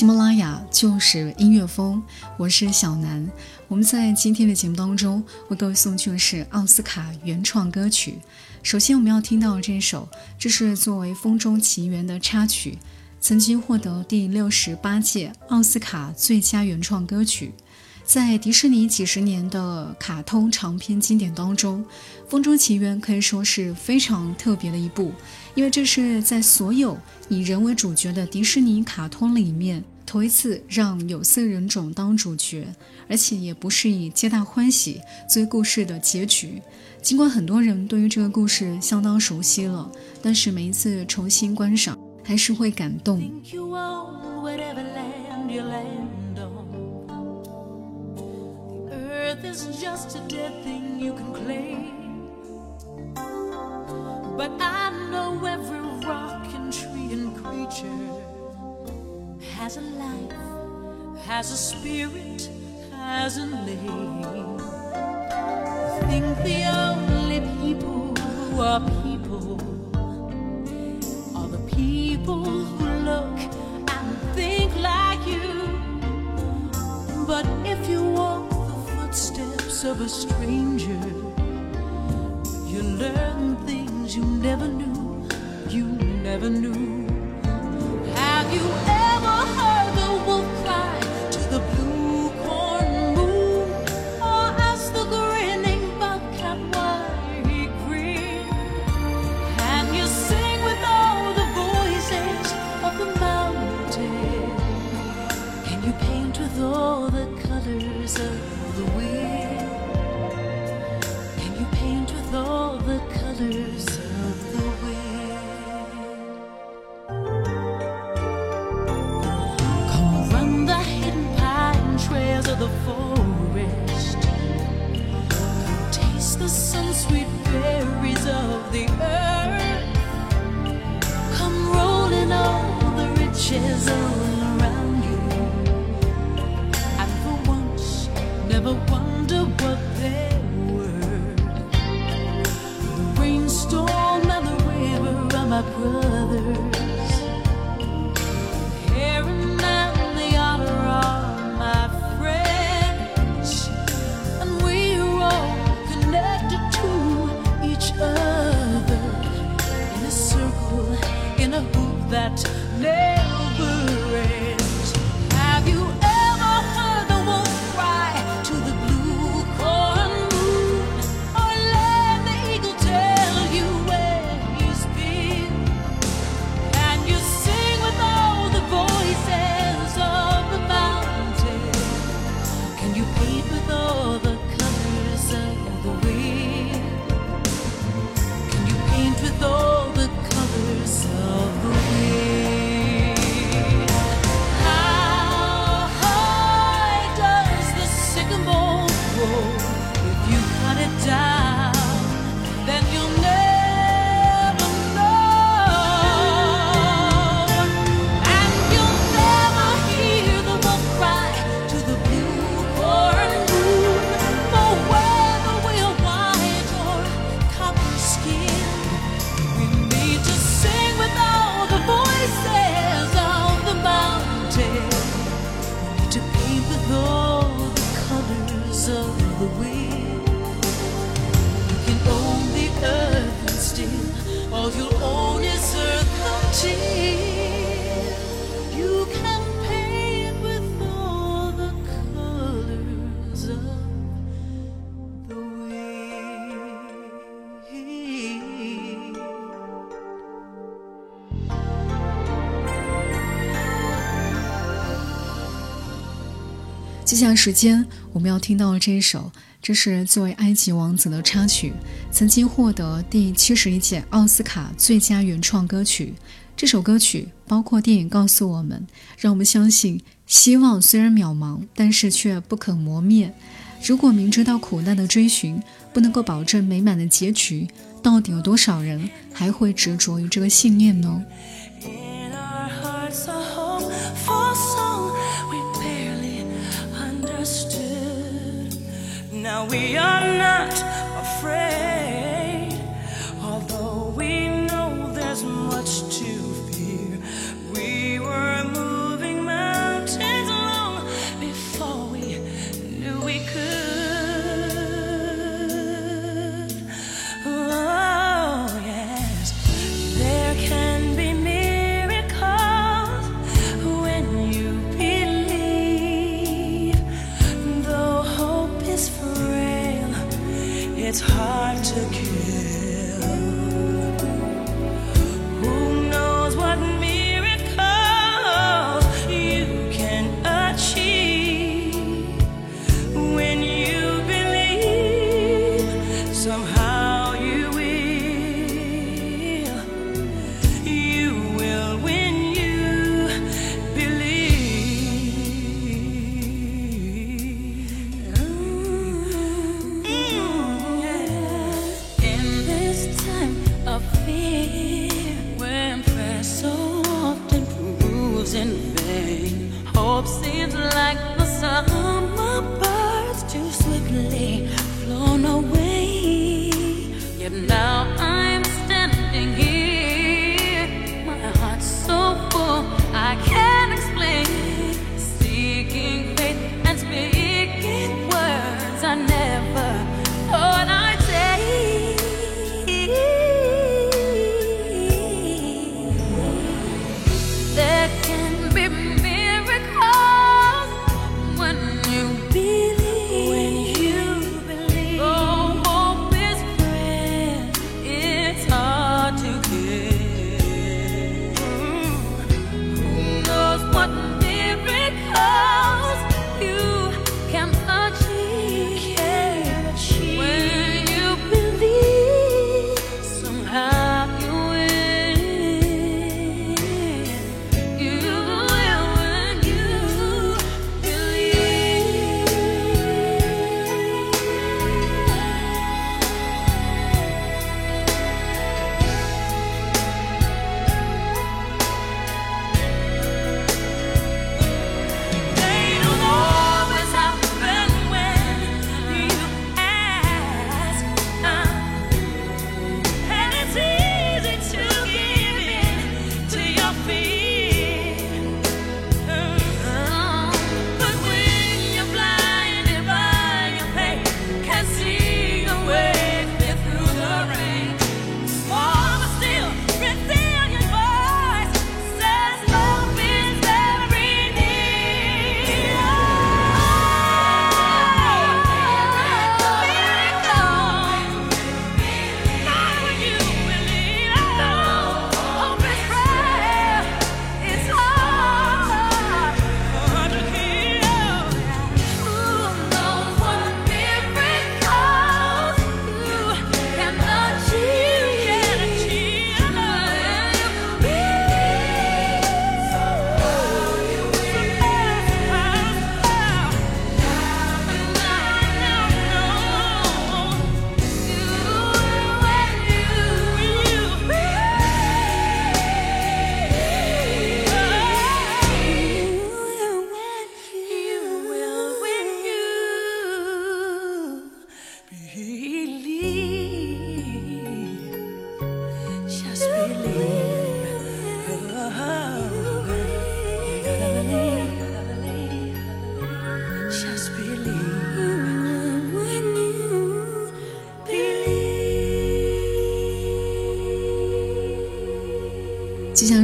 喜马拉雅就是音乐风，我是小南。我们在今天的节目当中为各位送去的是奥斯卡原创歌曲。首先我们要听到这首，这是作为《风中奇缘》的插曲，曾经获得第六十八届奥斯卡最佳原创歌曲。在迪士尼几十年的卡通长篇经典当中，《风中奇缘》可以说是非常特别的一部，因为这是在所有以人为主角的迪士尼卡通里面头一次让有色人种当主角，而且也不是以皆大欢喜作为故事的结局。尽管很多人对于这个故事相当熟悉了，但是每一次重新观赏，还是会感动。But I know every rock and tree and creature has a life, has a spirit, has a name. I think the only people who are people are the people who look and think like you. But if you walk the footsteps of a stranger. You learn things you never knew, you never knew. Have you ever the sweet berries of the earth. Come rolling all the riches around you. And for once, never wonder what they were. The rainstorm and the river are my brothers. That 接下来时间我们要听到的这一首，这是作为埃及王子的插曲，曾经获得第七十一届奥斯卡最佳原创歌曲。这首歌曲包括电影告诉我们，让我们相信，希望虽然渺茫，但是却不可磨灭。如果明知道苦难的追寻不能够保证美满的结局，到底有多少人还会执着于这个信念呢？we are not.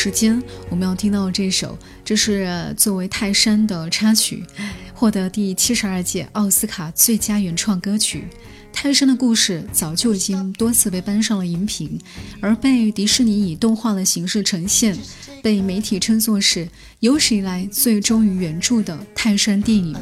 时间我们要听到这首，这是作为泰山的插曲，获得第七十二届奥斯卡最佳原创歌曲。泰山的故事早就已经多次被搬上了荧屏，而被迪士尼以动画的形式呈现，被媒体称作是有史以来最忠于原著的泰山电影。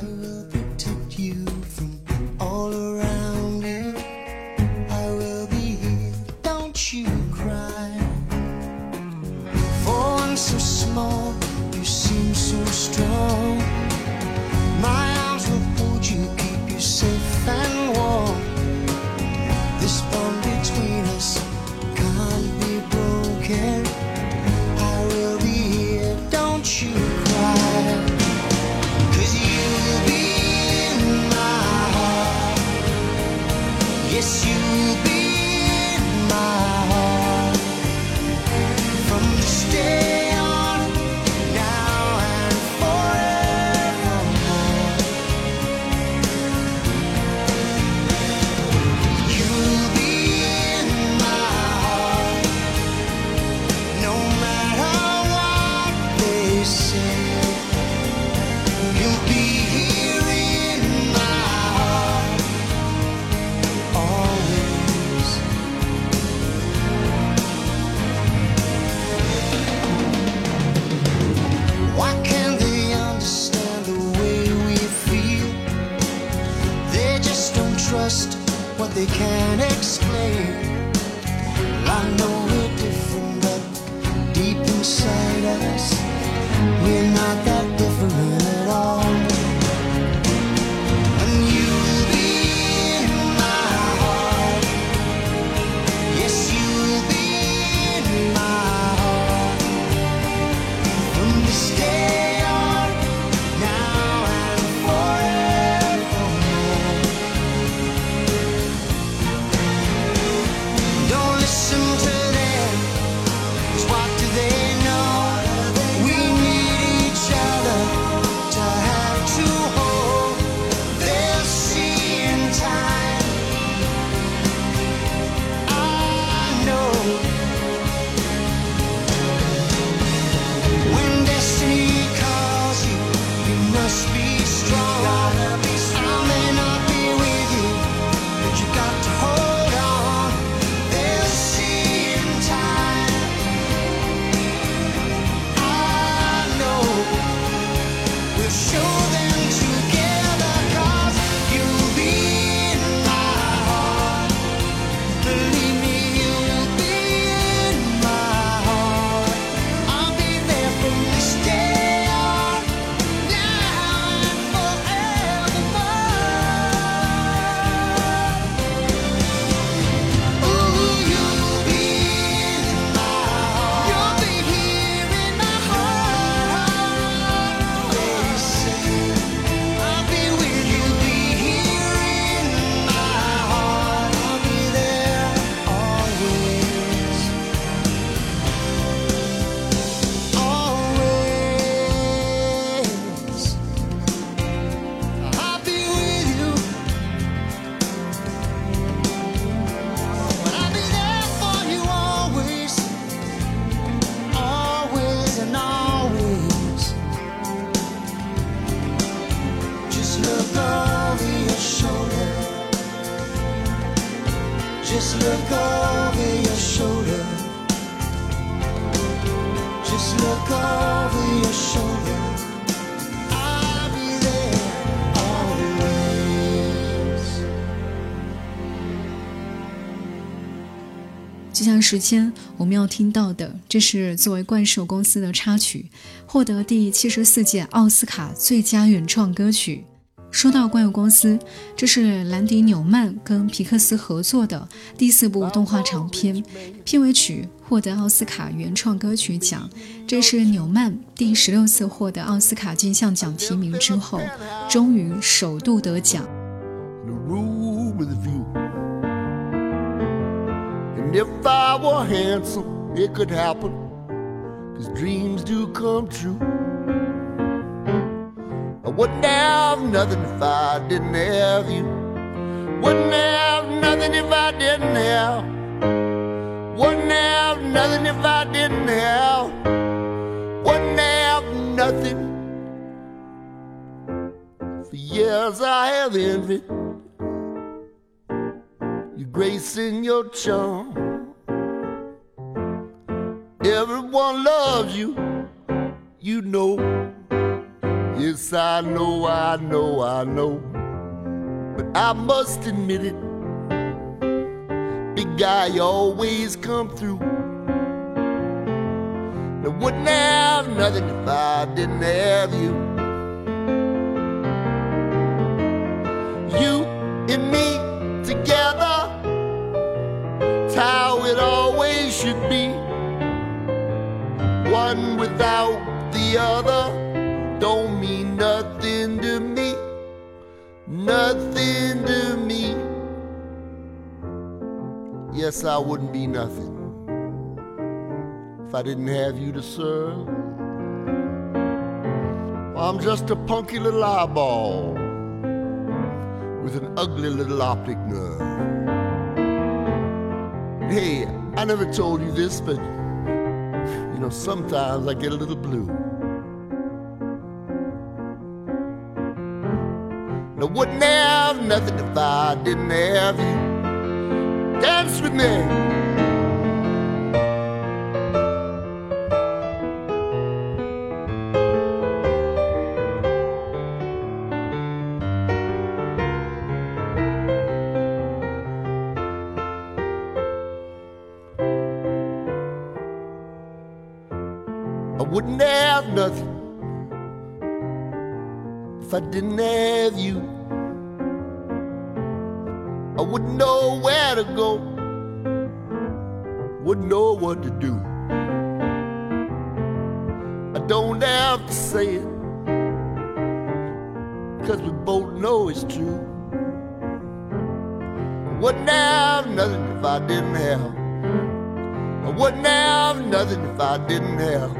时间我们要听到的，这是作为怪兽公司的插曲，获得第七十四届奥斯卡最佳原创歌曲。说到怪物公司，这是兰迪·纽曼跟皮克斯合作的第四部动画长片，片尾曲获得奥斯卡原创歌曲奖。这是纽曼第十六次获得奥斯卡金像奖提名之后，终于首度得奖。If I were handsome, it could happen. Cause dreams do come true. I wouldn't have nothing if I didn't have you. Wouldn't have nothing if I didn't have. Wouldn't have nothing if I didn't have. Wouldn't have nothing. For years I have envied your grace and your charm. Everyone loves you, you know. Yes, I know, I know, I know. But I must admit it, big guy, always come through. I wouldn't have nothing if I didn't have. You One without the other don't mean nothing to me. Nothing to me. Yes, I wouldn't be nothing if I didn't have you to serve. I'm just a punky little eyeball with an ugly little optic nerve. Hey, I never told you this, but sometimes I get a little blue. And I wouldn't have nothing if I didn't have you. Dance with me. Wouldn't know what to do. I don't have to say it, cause we both know it's true. I wouldn't have nothing if I didn't have. I wouldn't have nothing if I didn't have.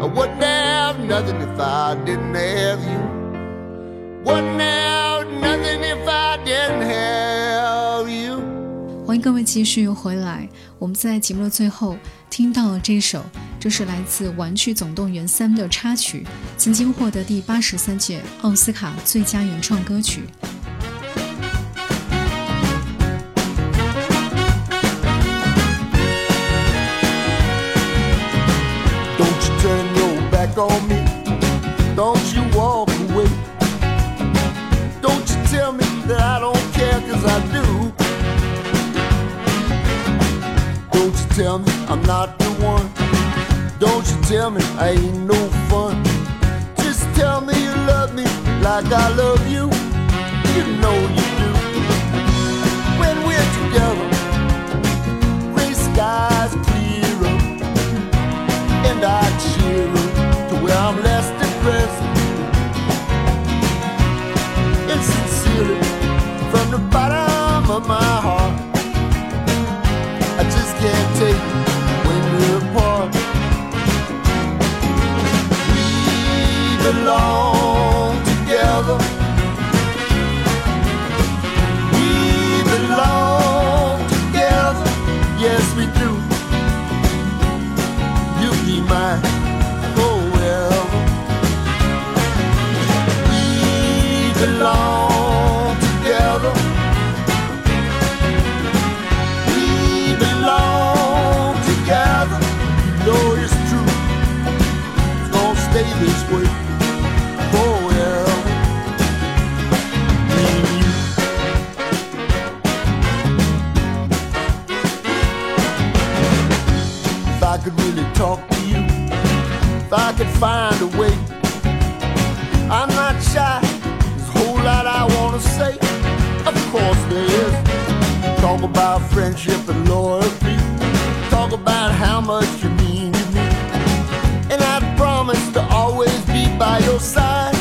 I wouldn't have nothing if I didn't have you. Wouldn't have nothing if I didn't have. 欢迎各位继续回来。我们在节目的最后听到了这首，这是来自《玩具总动员三》的插曲，曾经获得第八十三届奥斯卡最佳原创歌曲。Don't you turn your back on me. Don't you tell me I'm not the one. Don't you tell me I ain't no fun. Just tell me you love me like I love you. You know you do. When we're together, gray skies clear up and I cheer up to where I'm less depressed. And sincerely, from the bottom of my your side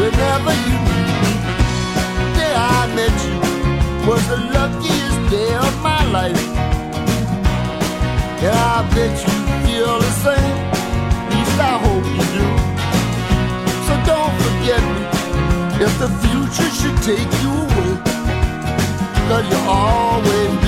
whenever you need me. The day I met you was the luckiest day of my life. And I bet you feel the same. At least I hope you do. So don't forget me if the future should take you away. Cause you'll always